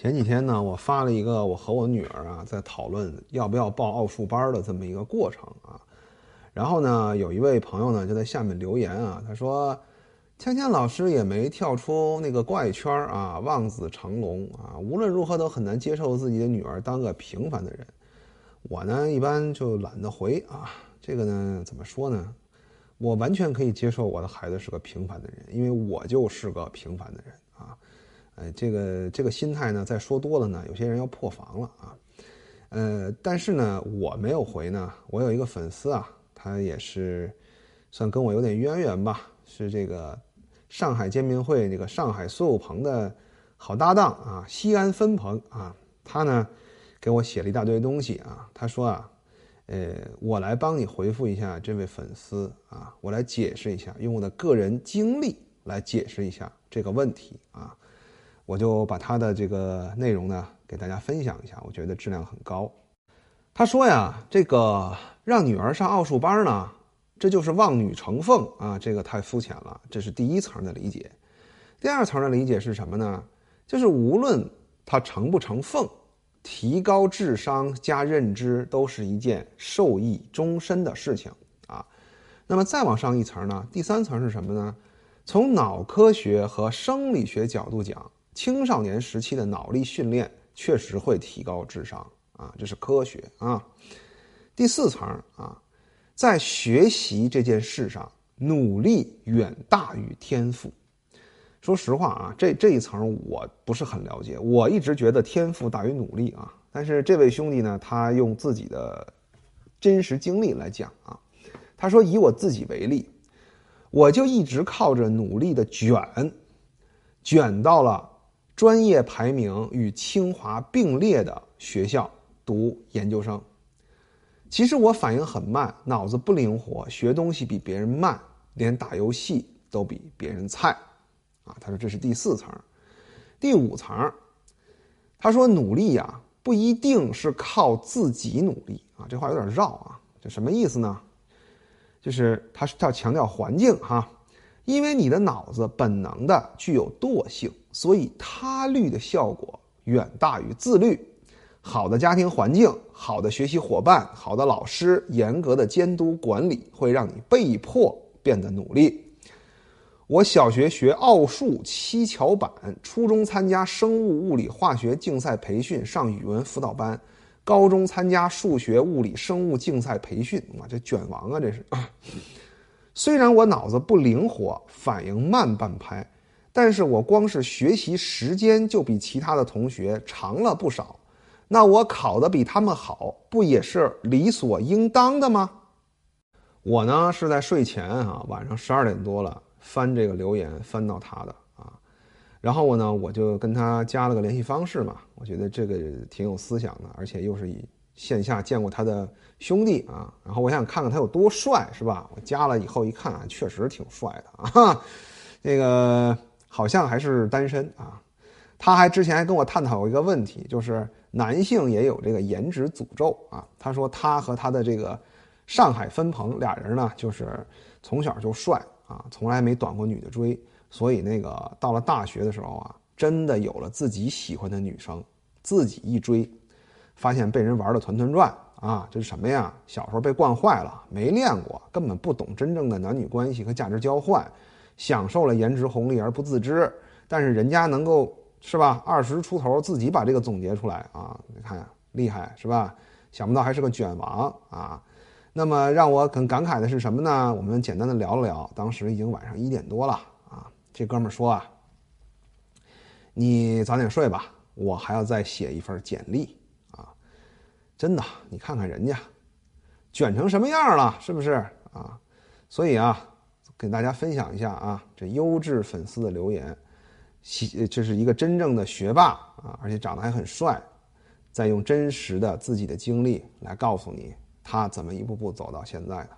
前几天呢，我发了一个我和我女儿啊在讨论要不要报奥数班的这么一个过程啊，然后呢，有一位朋友呢就在下面留言啊，他说：“芊芊老师也没跳出那个怪圈啊，望子成龙啊，无论如何都很难接受自己的女儿当个平凡的人。”我呢一般就懒得回啊，这个呢怎么说呢？我完全可以接受我的孩子是个平凡的人，因为我就是个平凡的人。哎，这个这个心态呢，再说多了呢，有些人要破防了啊。呃，但是呢，我没有回呢。我有一个粉丝啊，他也是算跟我有点渊源吧，是这个上海见面会那个上海苏有朋的好搭档啊，西安分朋啊。他呢给我写了一大堆东西啊。他说啊，呃，我来帮你回复一下这位粉丝啊，我来解释一下，用我的个人经历来解释一下这个问题啊。我就把他的这个内容呢给大家分享一下，我觉得质量很高。他说呀，这个让女儿上奥数班呢，这就是望女成凤啊，这个太肤浅了，这是第一层的理解。第二层的理解是什么呢？就是无论她成不成凤，提高智商加认知都是一件受益终身的事情啊。那么再往上一层呢？第三层是什么呢？从脑科学和生理学角度讲。青少年时期的脑力训练确实会提高智商啊，这是科学啊。第四层啊，在学习这件事上，努力远大于天赋。说实话啊，这这一层我不是很了解，我一直觉得天赋大于努力啊。但是这位兄弟呢，他用自己的真实经历来讲啊，他说以我自己为例，我就一直靠着努力的卷，卷到了。专业排名与清华并列的学校读研究生，其实我反应很慢，脑子不灵活，学东西比别人慢，连打游戏都比别人菜，啊，他说这是第四层，第五层，他说努力呀不一定是靠自己努力啊，这话有点绕啊，这什么意思呢？就是他是要强调环境哈。因为你的脑子本能的具有惰性，所以他律的效果远大于自律。好的家庭环境、好的学习伙伴、好的老师、严格的监督管理，会让你被迫变得努力。我小学学奥数七巧板，初中参加生物、物理、化学竞赛培训，上语文辅导班，高中参加数学、物理、生物竞赛培训。哇，这卷王啊，这是。虽然我脑子不灵活，反应慢半拍，但是我光是学习时间就比其他的同学长了不少，那我考的比他们好，不也是理所应当的吗？我呢是在睡前啊，晚上十二点多了，翻这个留言，翻到他的啊，然后我呢我就跟他加了个联系方式嘛，我觉得这个挺有思想的，而且又是以。线下见过他的兄弟啊，然后我想看看他有多帅，是吧？我加了以后一看啊，确实挺帅的啊。那个好像还是单身啊。他还之前还跟我探讨过一个问题，就是男性也有这个颜值诅咒啊。他说他和他的这个上海分朋俩人呢，就是从小就帅啊，从来没短过女的追，所以那个到了大学的时候啊，真的有了自己喜欢的女生，自己一追。发现被人玩的团团转啊！这是什么呀？小时候被惯坏了，没练过，根本不懂真正的男女关系和价值交换，享受了颜值红利而不自知。但是人家能够是吧？二十出头自己把这个总结出来啊！你看厉害是吧？想不到还是个卷王啊！那么让我很感慨的是什么呢？我们简单的聊了聊，当时已经晚上一点多了啊！这哥们说啊：“你早点睡吧，我还要再写一份简历。”真的，你看看人家，卷成什么样了，是不是啊？所以啊，给大家分享一下啊，这优质粉丝的留言，这是一个真正的学霸啊，而且长得还很帅，在用真实的自己的经历来告诉你他怎么一步步走到现在的。